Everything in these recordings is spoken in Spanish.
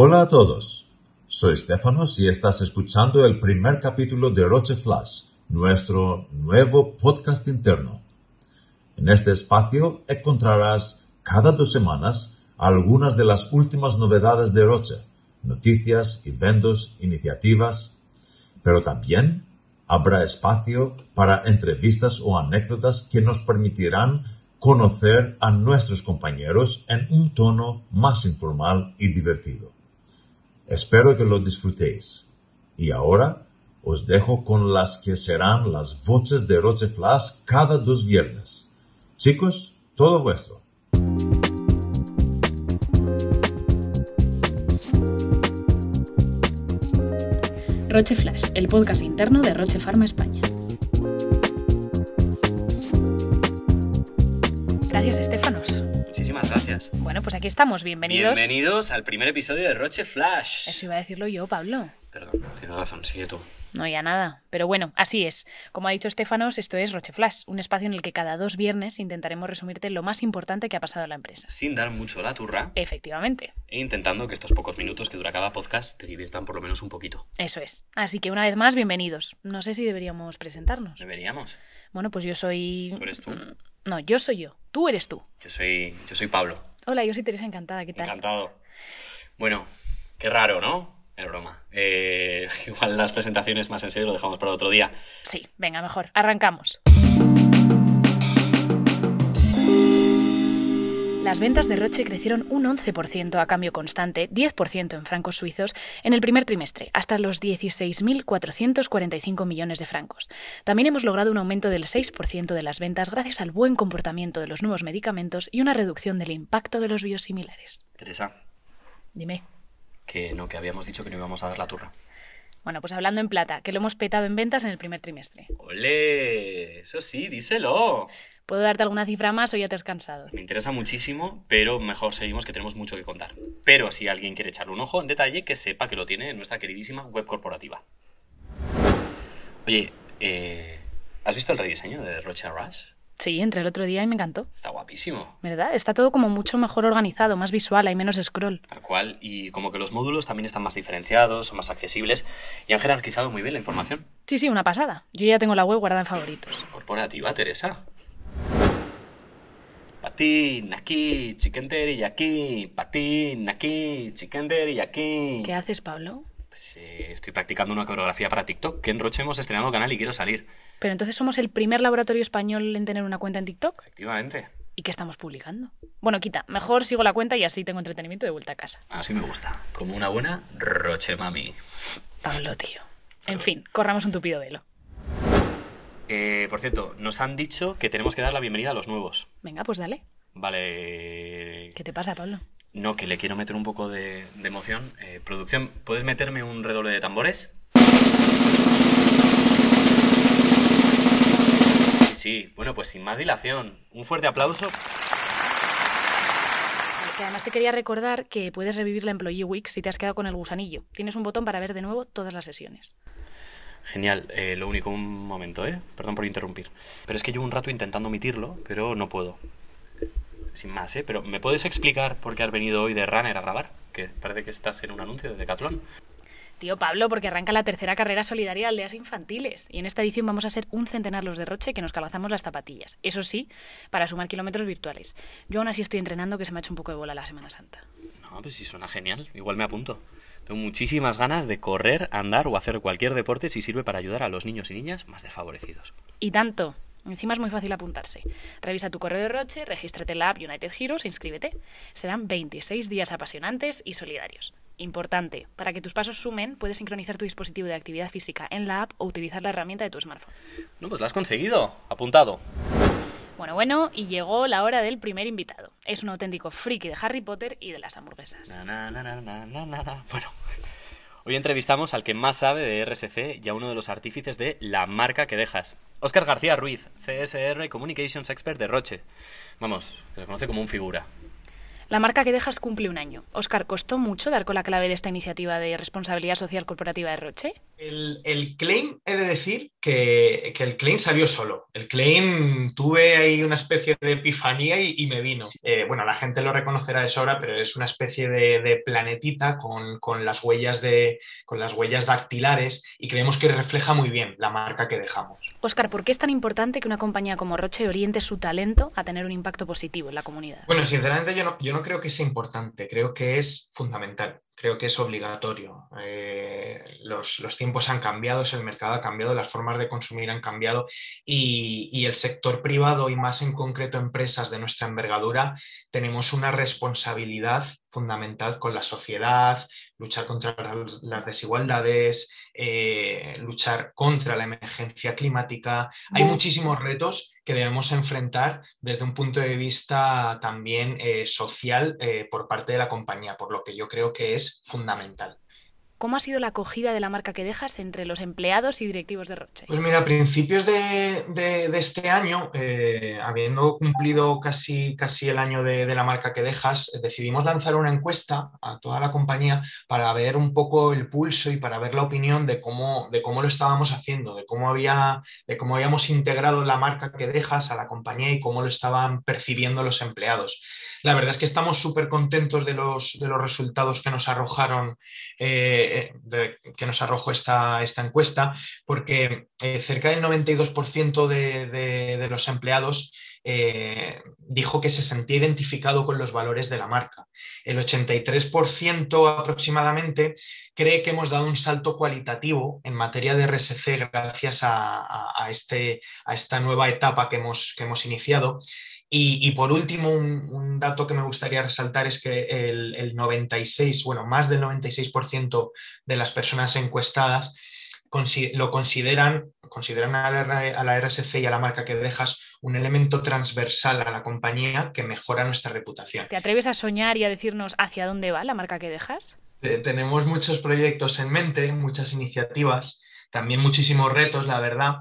Hola a todos, soy Stefanos y estás escuchando el primer capítulo de Roche Flash, nuestro nuevo podcast interno. En este espacio encontrarás cada dos semanas algunas de las últimas novedades de Roche, noticias, eventos, iniciativas, pero también habrá espacio para entrevistas o anécdotas que nos permitirán conocer a nuestros compañeros en un tono más informal y divertido. Espero que lo disfrutéis. Y ahora os dejo con las que serán las voces de Roche Flash cada dos viernes. Chicos, todo vuestro. Roche Flash, el podcast interno de Roche Pharma España. Bueno, pues aquí estamos. Bienvenidos. Bienvenidos al primer episodio de Roche Flash. Eso iba a decirlo yo, Pablo. Perdón, tienes razón, sigue tú. No, ya nada. Pero bueno, así es. Como ha dicho Estefanos, esto es Roche Flash, un espacio en el que cada dos viernes intentaremos resumirte lo más importante que ha pasado en la empresa. Sin dar mucho la turra Efectivamente, e intentando que estos pocos minutos que dura cada podcast te diviertan por lo menos un poquito. eso es. Así que una vez más, bienvenidos. No sé si deberíamos presentarnos. Deberíamos. Bueno, pues yo soy... ¿Tú eres tú? Mm, No, yo soy yo. Tú eres tú. Yo soy, yo soy Pablo. Hola, yo soy Teresa Encantada. ¿Qué tal? Encantado. Bueno, qué raro, ¿no? Es broma. Eh, igual las presentaciones más en serio lo dejamos para otro día. Sí, venga, mejor. Arrancamos. Las ventas de Roche crecieron un 11% a cambio constante, 10% en francos suizos, en el primer trimestre, hasta los 16.445 millones de francos. También hemos logrado un aumento del 6% de las ventas gracias al buen comportamiento de los nuevos medicamentos y una reducción del impacto de los biosimilares. Teresa, Dime. que no, que habíamos dicho que no íbamos a dar la turra. Bueno, pues hablando en plata, que lo hemos petado en ventas en el primer trimestre. ¡Ole! Eso sí, díselo. ¿Puedo darte alguna cifra más o ya te has cansado? Me interesa muchísimo, pero mejor seguimos que tenemos mucho que contar. Pero si alguien quiere echarle un ojo en detalle, que sepa que lo tiene en nuestra queridísima web corporativa. Oye, eh, ¿has visto el rediseño de Roche Rush? Sí, entré el otro día y me encantó. Está guapísimo. ¿Verdad? Está todo como mucho mejor organizado, más visual, hay menos scroll. Tal cual, y como que los módulos también están más diferenciados, son más accesibles y han jerarquizado muy bien la información. Sí, sí, una pasada. Yo ya tengo la web guardada en favoritos. Corporativa, Teresa. Patín, aquí, chicken y aquí, patín, aquí, chicken y aquí. ¿Qué haces, Pablo? Pues eh, estoy practicando una coreografía para TikTok, que en Roche hemos estrenado canal y quiero salir. Pero entonces somos el primer laboratorio español en tener una cuenta en TikTok. Efectivamente. ¿Y qué estamos publicando? Bueno, quita, mejor sigo la cuenta y así tengo entretenimiento de vuelta a casa. Así me gusta. Como una buena Roche Mami. Pablo, tío. En fin, corramos un tupido velo. Eh, por cierto, nos han dicho que tenemos que dar la bienvenida a los nuevos. Venga, pues dale. Vale. ¿Qué te pasa, Pablo? No, que le quiero meter un poco de, de emoción. Eh, producción, ¿puedes meterme un redoble de tambores? Sí, sí. Bueno, pues sin más dilación, un fuerte aplauso. Que además te quería recordar que puedes revivir la Employee Week si te has quedado con el gusanillo. Tienes un botón para ver de nuevo todas las sesiones. Genial. Eh, lo único, un momento, ¿eh? Perdón por interrumpir. Pero es que llevo un rato intentando omitirlo, pero no puedo. Sin más, ¿eh? Pero ¿me puedes explicar por qué has venido hoy de Runner a grabar? Que parece que estás en un anuncio de Decathlon. Tío Pablo, porque arranca la tercera carrera solidaria de aldeas infantiles. Y en esta edición vamos a ser un centenar los de Roche que nos calazamos las zapatillas. Eso sí, para sumar kilómetros virtuales. Yo aún así estoy entrenando que se me ha hecho un poco de bola la Semana Santa. No, pues sí, suena genial. Igual me apunto. Tengo muchísimas ganas de correr, andar o hacer cualquier deporte si sirve para ayudar a los niños y niñas más desfavorecidos. Y tanto. Encima es muy fácil apuntarse. Revisa tu correo de Roche, regístrate en la app United Heroes e inscríbete. Serán 26 días apasionantes y solidarios. Importante, para que tus pasos sumen, puedes sincronizar tu dispositivo de actividad física en la app o utilizar la herramienta de tu smartphone. No, pues lo has conseguido. Apuntado. Bueno, bueno, y llegó la hora del primer invitado. Es un auténtico friki de Harry Potter y de las hamburguesas. Na, na, na. Bueno, hoy entrevistamos al que más sabe de RSC y a uno de los artífices de La marca que dejas. Óscar García Ruiz, CSR Communications Expert de Roche. Vamos, que se conoce como un figura. La marca que dejas cumple un año. Oscar, ¿costó mucho dar con la clave de esta iniciativa de responsabilidad social corporativa de Roche? El, claim, he de decir que, el claim salió solo. El claim tuve ahí una especie de epifanía y, me vino. Eh, bueno, la gente lo reconocerá de sobra, pero es una especie de, planetita con, las huellas de, con las huellas dactilares y creemos que refleja muy bien la marca que dejamos. Oscar, ¿por qué es tan importante que una compañía como Roche oriente su talento a tener un impacto positivo en la comunidad? Bueno, sinceramente yo no, yo no creo que sea importante, creo que es fundamental creo que es obligatorio. Eh, los, tiempos han cambiado, el mercado ha cambiado, las formas de consumir han cambiado y, el sector privado y más en concreto empresas de nuestra envergadura tenemos una responsabilidad fundamental con la sociedad, luchar contra las desigualdades, eh, luchar contra la emergencia climática. Hay muchísimos retos que debemos enfrentar desde un punto de vista también eh, social eh, por parte de la compañía, por lo que yo creo que es fundamental. ¿Cómo ha sido la acogida de la marca que dejas entre los empleados y directivos de Roche? Pues mira, a principios de, este año, eh, habiendo cumplido casi, casi el año de, la marca que dejas, decidimos lanzar una encuesta a toda la compañía para ver un poco el pulso y para ver la opinión de cómo, de cómo lo estábamos haciendo, de cómo, había, de cómo habíamos integrado la marca que dejas a la compañía y cómo lo estaban percibiendo los empleados. La verdad es que estamos súper contentos de los, de los resultados que nos arrojaron. Eh, que nos arrojó esta, esta encuesta, porque eh, cerca del 92% de, los empleados eh, dijo que se sentía identificado con los valores de la marca. El 83% aproximadamente cree que hemos dado un salto cualitativo en materia de RSC gracias a, este, a esta nueva etapa que hemos iniciado. Y, por último, un, dato que me gustaría resaltar es que el, 96, bueno, más del 96% de las personas encuestadas lo consideran, consideran a la, RSC y a la marca que dejas un elemento transversal a la compañía que mejora nuestra reputación. ¿Te atreves a soñar y a decirnos hacia dónde va la marca que dejas? Eh, tenemos muchos proyectos en mente, muchas iniciativas, también muchísimos retos, la verdad.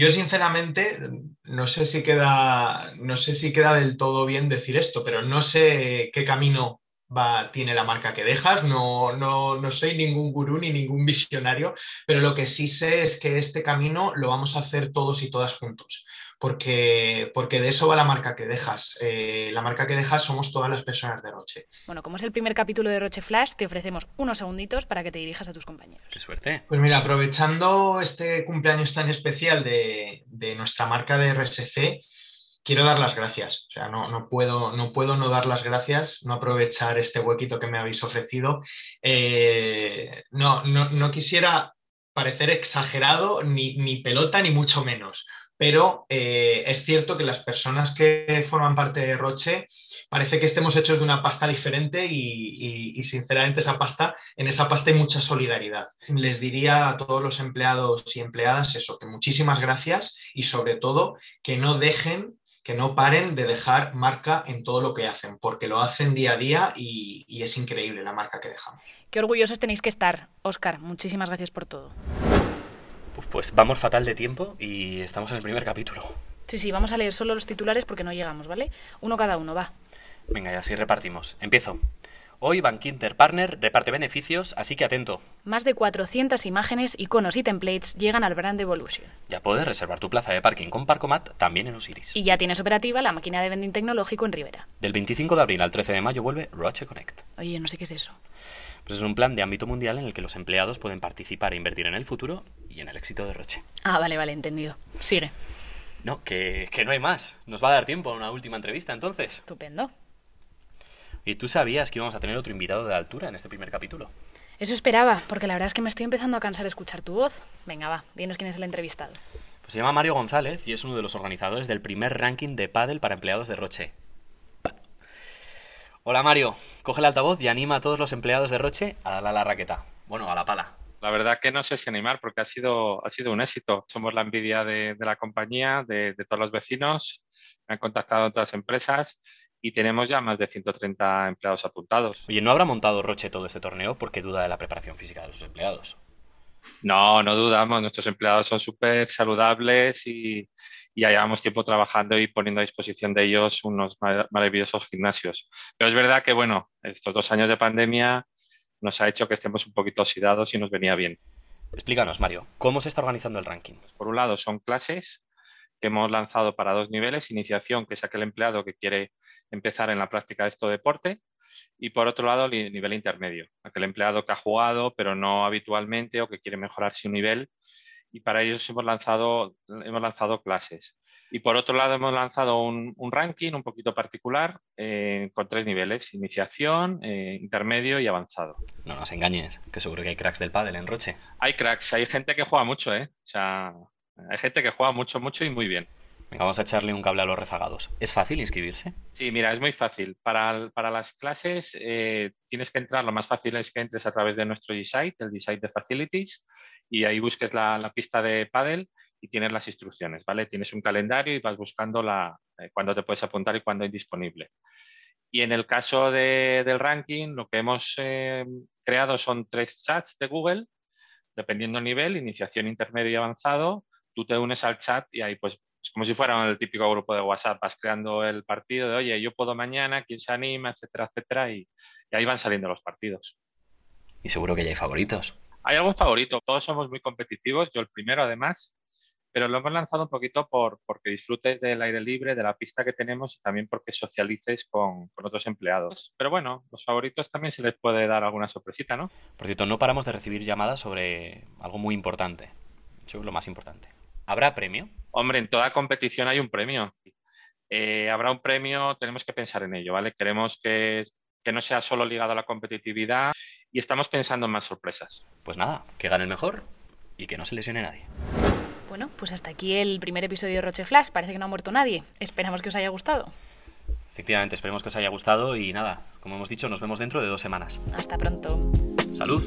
Yo sinceramente no sé si queda, no sé si queda del todo bien decir esto, pero no sé qué camino va, tiene la marca que dejas. No, no, no soy ningún gurú ni ningún visionario, pero lo que sí sé es que este camino lo vamos a hacer todos y todas juntos porque, porque de eso va la marca que dejas. Eh, la marca que dejas somos todas las personas de Roche. Bueno, como es el primer capítulo de Roche Flash, te ofrecemos unos segunditos para que te dirijas a tus compañeros. ¡Qué suerte! Pues mira, aprovechando este cumpleaños tan especial de, nuestra marca de RSC, quiero dar las gracias. O sea, no, puedo, no puedo no dar las gracias, no aprovechar este huequito que me habéis ofrecido. Eh, no, no, quisiera parecer exagerado, ni, ni pelota, ni mucho menos pero eh, es cierto que las personas que forman parte de Roche parece que estemos hechos de una pasta diferente y, sinceramente esa pasta, en esa pasta hay mucha solidaridad. Les diría a todos los empleados y empleadas eso, que muchísimas gracias y sobre todo que no dejen que no paren de dejar marca en todo lo que hacen, porque lo hacen día a día y, y es increíble la marca que dejamos. Qué orgullosos tenéis que estar. Oscar, muchísimas gracias por todo. Pues vamos fatal de tiempo y estamos en el primer capítulo. Sí, sí, vamos a leer solo los titulares porque no llegamos, ¿vale? Uno cada uno, va. Venga, y así repartimos. Empiezo. Hoy Bankinter Partner reparte beneficios, así que atento. Más de 400 imágenes, iconos y templates llegan al Brand Evolution. Ya puedes reservar tu plaza de parking con Parcomat también en Osiris. Y ya tienes operativa la máquina de vending tecnológico en Rivera. Del 25 de abril al 13 de mayo vuelve Roche Connect. Oye, no sé qué es eso. Pues es un plan de ámbito mundial en el que los empleados pueden participar e invertir en el futuro y en el éxito de Roche. Ah, vale, vale, entendido. Sigue. No, que, que no hay más. Nos va a dar tiempo a una última entrevista, entonces. Estupendo. ¿Y tú sabías que íbamos a tener otro invitado de altura en este primer capítulo? Eso esperaba, porque la verdad es que me estoy empezando a cansar de escuchar tu voz. Venga, va, dinos quién es el entrevistado. Pues se llama Mario González y es uno de los organizadores del primer ranking de pádel para empleados de Roche. Hola Mario, coge el altavoz y anima a todos los empleados de Roche a darle a la raqueta. Bueno, a la pala. La verdad que no sé si animar porque ha sido, ha sido un éxito. Somos la envidia de, la compañía, de, de, todos los vecinos. Me han contactado otras empresas y tenemos ya más de 130 empleados apuntados. Oye, ¿no habrá montado Roche todo este torneo porque duda de la preparación física de los empleados? No, no dudamos. Nuestros empleados son súper saludables y, ya llevamos tiempo trabajando y poniendo a disposición de ellos unos maravillosos gimnasios. Pero es verdad que, bueno, estos dos años de pandemia nos ha hecho que estemos un poquito oxidados y nos venía bien. Explícanos, Mario, ¿cómo se está organizando el ranking? Por un lado, son clases que hemos lanzado para dos niveles, iniciación, que es aquel empleado que quiere empezar en la práctica de este deporte, y por otro lado, nivel intermedio, aquel empleado que ha jugado pero no habitualmente o que quiere mejorar su nivel, y para ellos hemos lanzado, hemos lanzado clases. Y por otro lado, hemos lanzado un, ranking un poquito particular eh, con tres niveles: iniciación, eh, intermedio y avanzado. No nos engañes, que seguro que hay cracks del pádel en Roche. Hay cracks, hay gente que juega mucho, ¿eh? O sea, hay gente que juega mucho, mucho y muy bien. Venga, vamos a echarle un cable a los rezagados. ¿Es fácil inscribirse? Sí, mira, es muy fácil. Para, para las clases eh, tienes que entrar, lo más fácil es que entres a través de nuestro G-Site, el G-Site de Facilities, y ahí busques la, la pista de paddle y tienes las instrucciones, ¿vale? Tienes un calendario y vas buscando la, eh, cuándo te puedes apuntar y cuándo hay disponible. Y en el caso del ranking, lo que hemos eh, creado son tres chats de Google, dependiendo del nivel, iniciación, intermedio y avanzado. Tú te unes al chat y ahí pues es como si fuera el típico grupo de WhatsApp, vas creando el partido de, oye, yo puedo mañana, quién se anima, etcétera, etcétera, y, y ahí van saliendo los partidos. Y seguro que ya hay favoritos. Hay algún favorito, todos somos muy competitivos, yo el primero además, pero lo hemos lanzado un poquito por, porque disfrutes del aire libre, de la pista que tenemos y también porque socialices con, con, otros empleados. Pero bueno, los favoritos también se les puede dar alguna sorpresita, ¿no? Por cierto, no paramos de recibir llamadas sobre algo muy importante. Yo lo más importante. ¿Habrá premio? Hombre, en toda competición hay un premio. Eh, habrá un premio, tenemos que pensar en ello, ¿vale? Queremos que, que no sea solo ligado a la competitividad y estamos pensando en más sorpresas. Pues nada, que gane el mejor y que no se lesione nadie. Bueno, pues hasta aquí el primer episodio de Roche Flash. Parece que no ha muerto nadie. Esperamos que os haya gustado. Efectivamente, esperemos que os haya gustado y nada, como hemos dicho, nos vemos dentro de dos semanas. Hasta pronto. Salud.